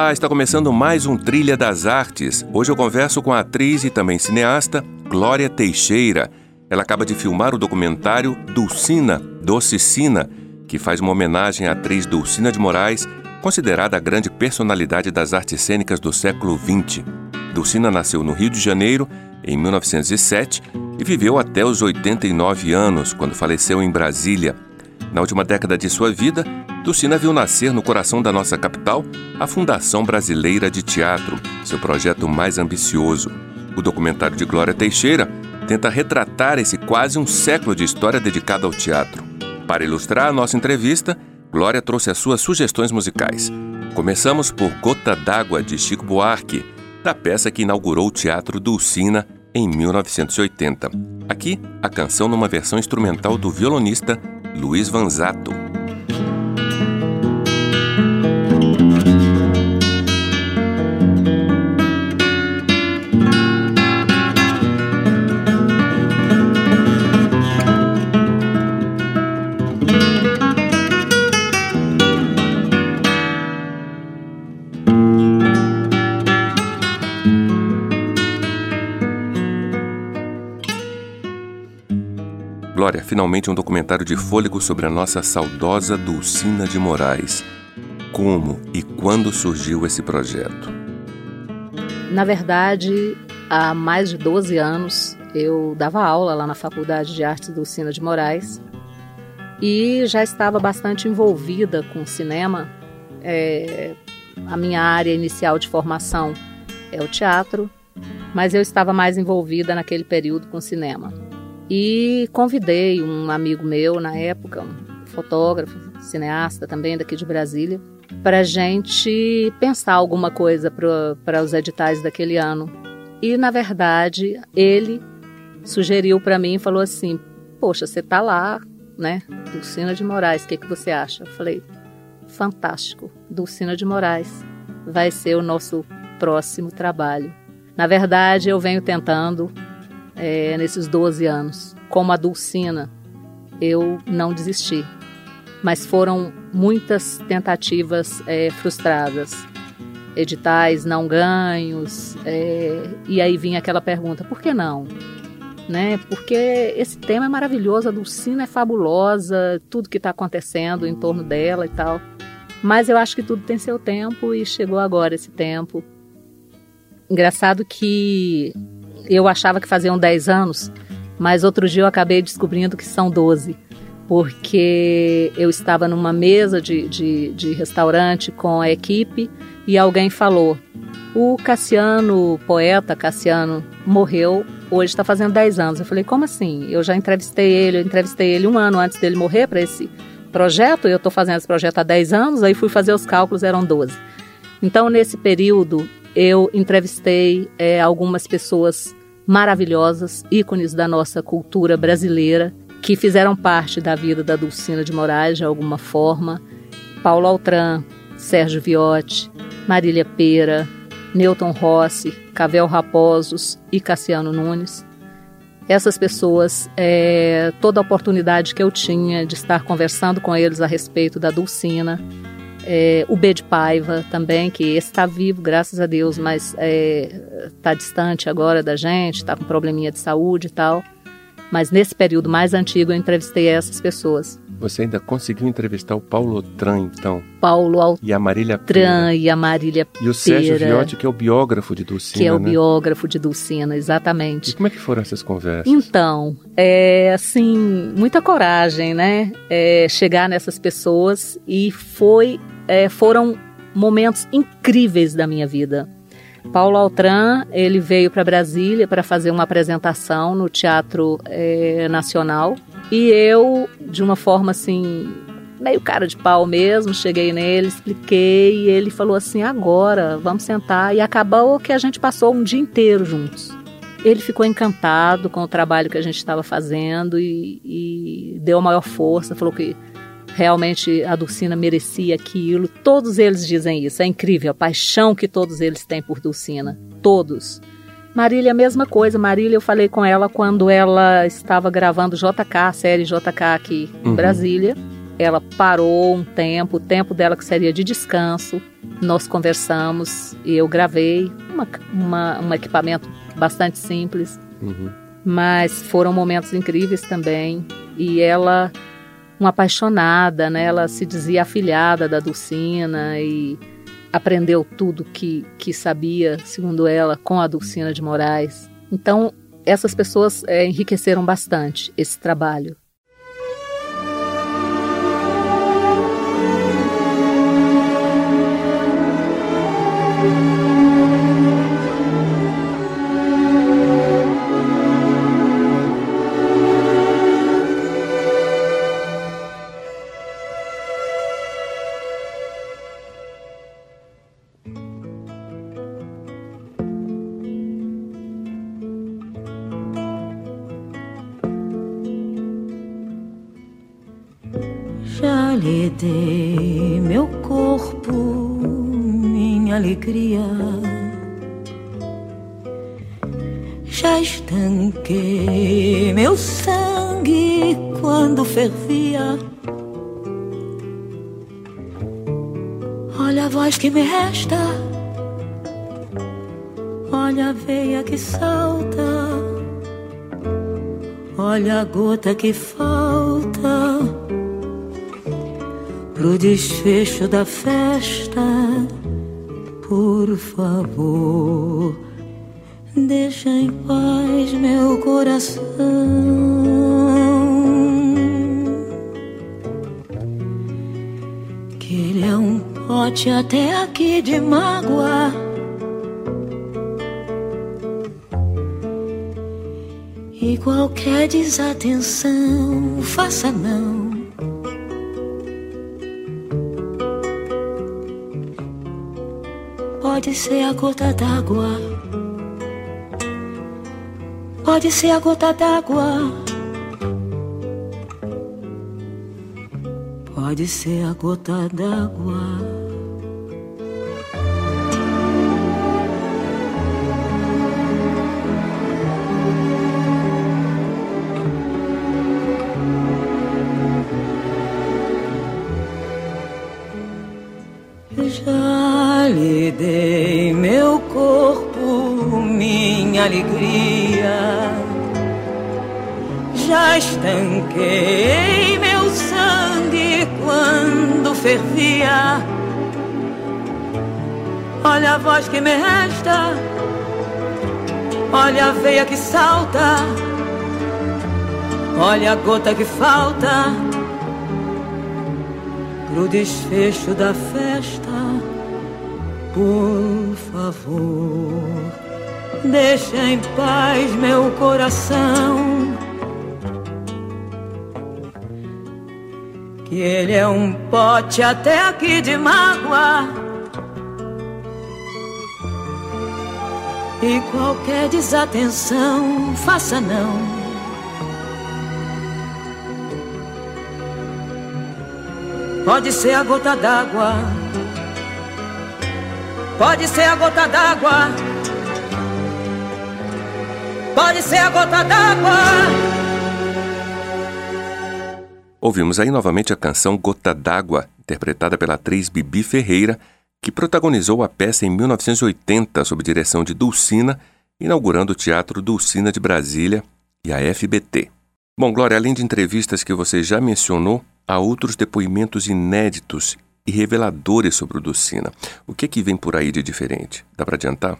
Olá, está começando mais um Trilha das Artes. Hoje eu converso com a atriz e também cineasta Glória Teixeira. Ela acaba de filmar o documentário Dulcina, Docicina, que faz uma homenagem à atriz Dulcina de Moraes, considerada a grande personalidade das artes cênicas do século XX. Dulcina nasceu no Rio de Janeiro em 1907 e viveu até os 89 anos, quando faleceu em Brasília. Na última década de sua vida, Dulcina viu nascer no coração da nossa capital a Fundação Brasileira de Teatro, seu projeto mais ambicioso. O documentário de Glória Teixeira tenta retratar esse quase um século de história dedicada ao teatro. Para ilustrar a nossa entrevista, Glória trouxe as suas sugestões musicais. Começamos por Gota d'Água, de Chico Buarque, da peça que inaugurou o Teatro Dulcina em 1980. Aqui, a canção numa versão instrumental do violonista Luiz Vanzato. Glória, finalmente um documentário de fôlego sobre a nossa saudosa Dulcina de Moraes. Como e quando surgiu esse projeto? Na verdade, há mais de 12 anos eu dava aula lá na Faculdade de Artes Dulcina de Moraes e já estava bastante envolvida com cinema. É, a minha área inicial de formação é o teatro, mas eu estava mais envolvida naquele período com cinema. E convidei um amigo meu na época, um fotógrafo, cineasta também daqui de Brasília, para gente pensar alguma coisa para os editais daquele ano. E, na verdade, ele sugeriu para mim e falou assim: Poxa, você tá lá, né? Dulcina de Moraes, o que, que você acha? Eu falei: Fantástico, Dulcina de Moraes vai ser o nosso próximo trabalho. Na verdade, eu venho tentando é, nesses 12 anos. Como a Dulcina, eu não desisti. Mas foram muitas tentativas é, frustradas, editais não ganhos, é, e aí vinha aquela pergunta: por que não? Né? Porque esse tema é maravilhoso, a Dulcina é fabulosa, tudo que está acontecendo em torno dela e tal. Mas eu acho que tudo tem seu tempo e chegou agora esse tempo. Engraçado que eu achava que faziam 10 anos, mas outro dia eu acabei descobrindo que são 12, porque eu estava numa mesa de, de, de restaurante com a equipe e alguém falou: o Cassiano, poeta Cassiano, morreu, hoje está fazendo 10 anos. Eu falei: como assim? Eu já entrevistei ele, eu entrevistei ele um ano antes dele morrer para esse projeto, eu estou fazendo esse projeto há 10 anos, aí fui fazer os cálculos, eram 12. Então, nesse período, eu entrevistei é, algumas pessoas maravilhosas, ícones da nossa cultura brasileira, que fizeram parte da vida da Dulcina de Moraes de alguma forma. Paulo Altran, Sérgio Viotti, Marília Pera, Newton Rossi, Cavel Raposos e Cassiano Nunes. Essas pessoas, é, toda a oportunidade que eu tinha de estar conversando com eles a respeito da Dulcina, é, o B de Paiva também, que está vivo, graças a Deus, mas está é, tá distante agora da gente, está com probleminha de saúde e tal. Mas nesse período mais antigo eu entrevistei essas pessoas. Você ainda conseguiu entrevistar o Paulo Otran, então? Paulo Altran e a Marília Pera. e a Marília E o Sérgio Viotti, que é o biógrafo de Dulcina, Que é o né? biógrafo de Dulcina, exatamente. E como é que foram essas conversas? Então, é assim, muita coragem, né? É, chegar nessas pessoas e foi é, foram momentos incríveis da minha vida. Paulo Altran, ele veio para Brasília para fazer uma apresentação no Teatro é, Nacional e eu, de uma forma assim meio cara de pau mesmo, cheguei nele, expliquei e ele falou assim: agora, vamos sentar. E acabou que a gente passou um dia inteiro juntos. Ele ficou encantado com o trabalho que a gente estava fazendo e, e deu maior força, falou que realmente a Dulcina merecia aquilo. Todos eles dizem isso, é incrível a paixão que todos eles têm por Dulcina. Todos. Marília, a mesma coisa. Marília, eu falei com ela quando ela estava gravando JK, a série JK aqui em uhum. Brasília. Ela parou um tempo, o tempo dela que seria de descanso. Nós conversamos e eu gravei uma, uma, um equipamento bastante simples. Uhum. Mas foram momentos incríveis também. E ela, uma apaixonada, né? Ela se dizia afilhada da Dulcina e aprendeu tudo que, que sabia, segundo ela, com a Dulcina de Moraes. Então, essas pessoas é, enriqueceram bastante esse trabalho. Dei meu corpo, minha alegria. Já estanquei meu sangue quando fervia. Olha a voz que me resta, olha a veia que salta, olha a gota que falta pro desfecho da festa, por favor, deixa em paz meu coração. Que ele é um pote até aqui de mágoa. E qualquer desatenção, faça não Pode ser a gota d'água. Pode ser a gota d'água. Pode ser a gota d'água. Alegria. Já estanquei meu sangue quando fervia. Olha a voz que me resta, olha a veia que salta, olha a gota que falta pro desfecho da festa. Por favor deixa em paz meu coração. Que ele é um pote até aqui de mágoa. E qualquer desatenção, faça não. Pode ser a gota d'água. Pode ser a gota d'água pode ser a gota d'água. Ouvimos aí novamente a canção Gota d'Água, interpretada pela atriz Bibi Ferreira, que protagonizou a peça em 1980 sob direção de Dulcina, inaugurando o Teatro Dulcina de Brasília e a FBT. Bom, Glória, além de entrevistas que você já mencionou, há outros depoimentos inéditos e reveladores sobre o Dulcina. O que que vem por aí de diferente? Dá para adiantar?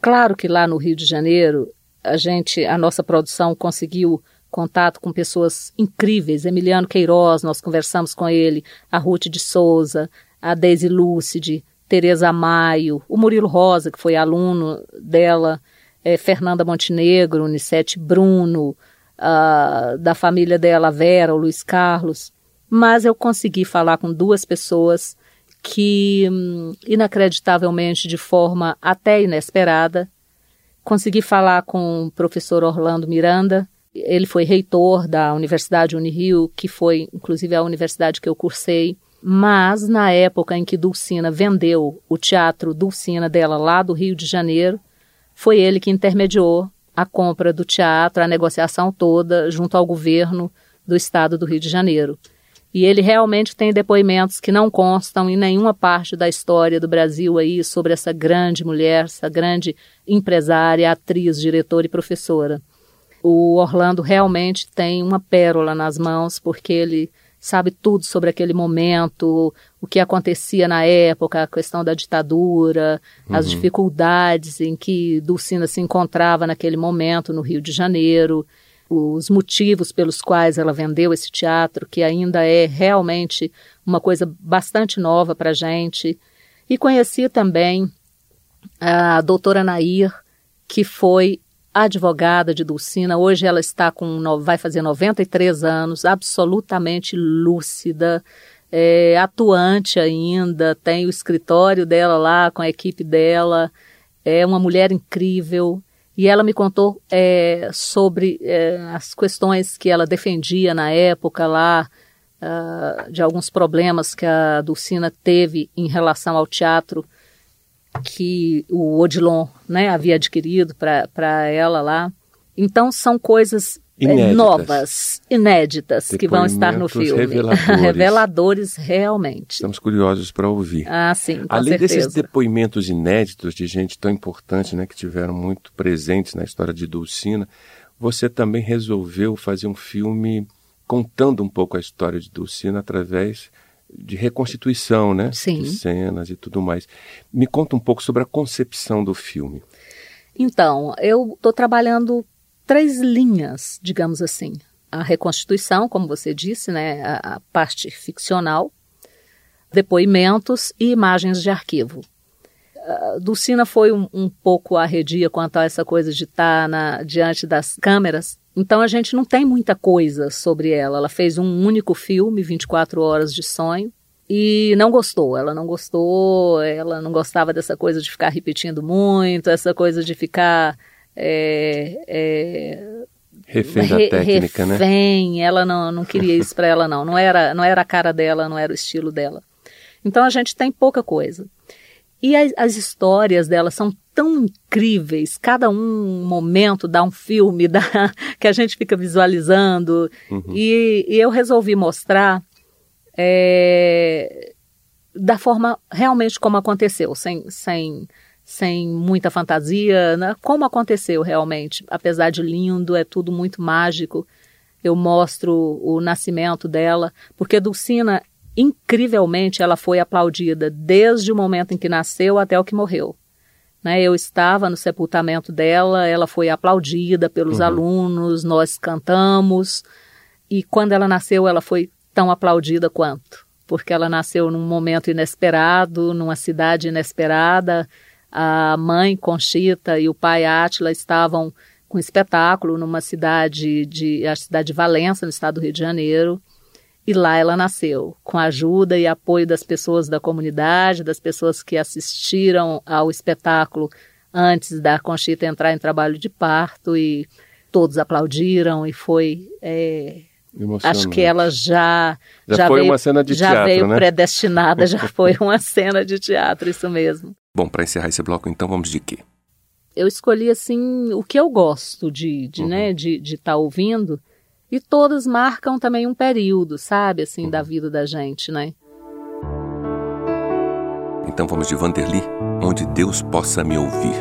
Claro que lá no Rio de Janeiro a gente, a nossa produção conseguiu contato com pessoas incríveis. Emiliano Queiroz, nós conversamos com ele, a Ruth de Souza, a Daisy Lúcide, Tereza Maio, o Murilo Rosa, que foi aluno dela, é, Fernanda Montenegro, Unicete Bruno, uh, da família dela, Vera, o Luiz Carlos. Mas eu consegui falar com duas pessoas que, hum, inacreditavelmente, de forma até inesperada, consegui falar com o professor Orlando Miranda. Ele foi reitor da Universidade Unirio, que foi, inclusive, a universidade que eu cursei. Mas, na época em que Dulcina vendeu o teatro Dulcina dela lá do Rio de Janeiro, foi ele que intermediou a compra do teatro, a negociação toda, junto ao governo do estado do Rio de Janeiro. E ele realmente tem depoimentos que não constam em nenhuma parte da história do Brasil aí sobre essa grande mulher, essa grande empresária, atriz, diretora e professora. O Orlando realmente tem uma pérola nas mãos, porque ele sabe tudo sobre aquele momento, o que acontecia na época, a questão da ditadura, uhum. as dificuldades em que Dulcina se encontrava naquele momento no Rio de Janeiro os motivos pelos quais ela vendeu esse teatro, que ainda é realmente uma coisa bastante nova para a gente. E conheci também a doutora Nair, que foi advogada de Dulcina. Hoje ela está com, vai fazer 93 anos, absolutamente lúcida, é, atuante ainda, tem o escritório dela lá com a equipe dela. É uma mulher incrível, e ela me contou é, sobre é, as questões que ela defendia na época lá, uh, de alguns problemas que a Dulcina teve em relação ao teatro que o Odilon né, havia adquirido para ela lá. Então são coisas Inéditas. novas, inéditas, que vão estar no filme. Reveladores. reveladores realmente. Estamos curiosos para ouvir. Ah, sim, Além certeza. desses depoimentos inéditos de gente tão importante, né, que tiveram muito presentes na história de Dulcina, você também resolveu fazer um filme contando um pouco a história de Dulcina através de reconstituição, né? Sim. De cenas e tudo mais. Me conta um pouco sobre a concepção do filme. Então, eu estou trabalhando três linhas, digamos assim. A reconstituição, como você disse, né, a, a parte ficcional, depoimentos e imagens de arquivo. Uh, Dulcina foi um, um, pouco arredia quanto a essa coisa de estar na, diante das câmeras, então a gente não tem muita coisa sobre ela. Ela fez um único filme, 24 Horas de Sonho, e não gostou. Ela não gostou, ela não gostava dessa coisa de ficar repetindo muito, essa coisa de ficar é, é, refém da técnica, né? refém, né? Ela não, não queria isso para ela, não. Não era, não era a cara dela, não era o estilo dela. Então a gente tem pouca coisa. E as, as histórias dela são tão incríveis, cada um momento dá um filme dá, que a gente fica visualizando. Uhum. E, e, eu resolvi mostrar é, da forma realmente como aconteceu, sem, sem sem muita fantasia, né? como aconteceu realmente. Apesar de lindo, é tudo muito mágico. Eu mostro o nascimento dela, porque Dulcina, incrivelmente, ela foi aplaudida desde o momento em que nasceu até o que morreu. Né? Eu estava no sepultamento dela, ela foi aplaudida pelos uhum. alunos, nós cantamos, e quando ela nasceu, ela foi tão aplaudida quanto, porque ela nasceu num momento inesperado, numa cidade inesperada, a mãe Conchita e o pai Átila estavam com um espetáculo numa cidade de a cidade de Valença, no estado do Rio de Janeiro. E lá ela nasceu, com a ajuda e apoio das pessoas da comunidade, das pessoas que assistiram ao espetáculo antes da Conchita entrar em trabalho de parto e todos aplaudiram e foi é, Acho que ela já já, já foi veio, uma cena de já teatro, veio né? predestinada, já foi uma cena de teatro, isso mesmo. Bom, para encerrar esse bloco, então vamos de quê? Eu escolhi assim o que eu gosto de, de uhum. né, de estar de tá ouvindo e todas marcam também um período, sabe, assim, uhum. da vida da gente, né? Então vamos de Vanderly, onde Deus possa me ouvir.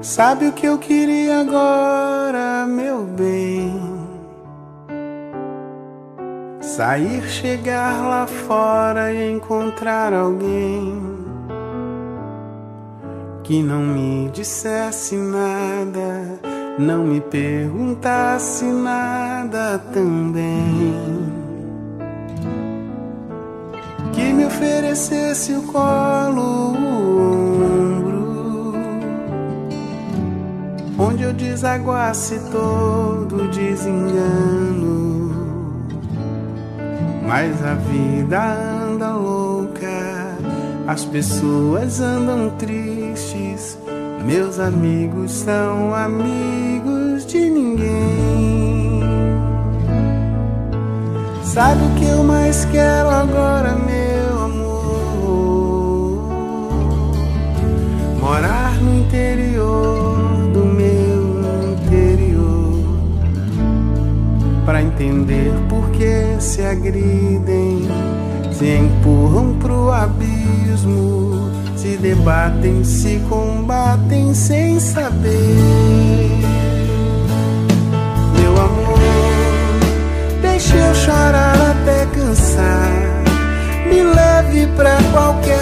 Sabe o que eu queria agora, meu bem? Sair, chegar lá fora e encontrar alguém que não me dissesse nada, não me perguntasse nada também. Que me oferecesse o colo, o ombro desaguasse todo desengano. Mas a vida anda louca, as pessoas andam tristes. Meus amigos são amigos de ninguém. Sabe o que eu mais quero agora, meu entender por que se agridem, se empurram pro abismo, se debatem, se combatem sem saber. Meu amor, deixe eu chorar até cansar, me leve pra qualquer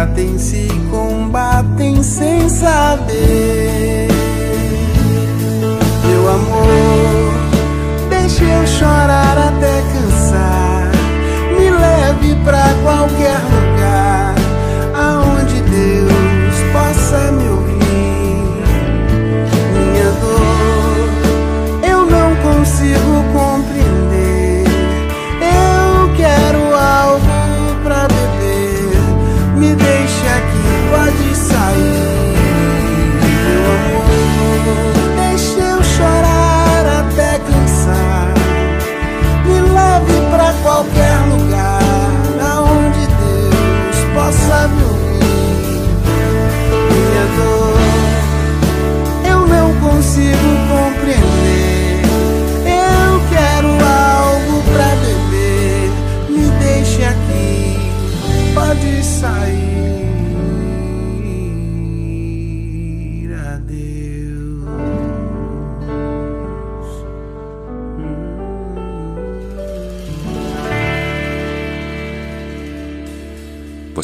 debatem, se combatem sem saber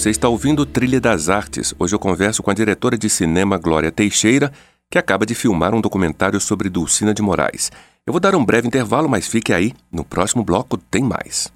Você está ouvindo Trilha das Artes. Hoje eu converso com a diretora de cinema Glória Teixeira, que acaba de filmar um documentário sobre Dulcina de Moraes. Eu vou dar um breve intervalo, mas fique aí. No próximo bloco tem mais.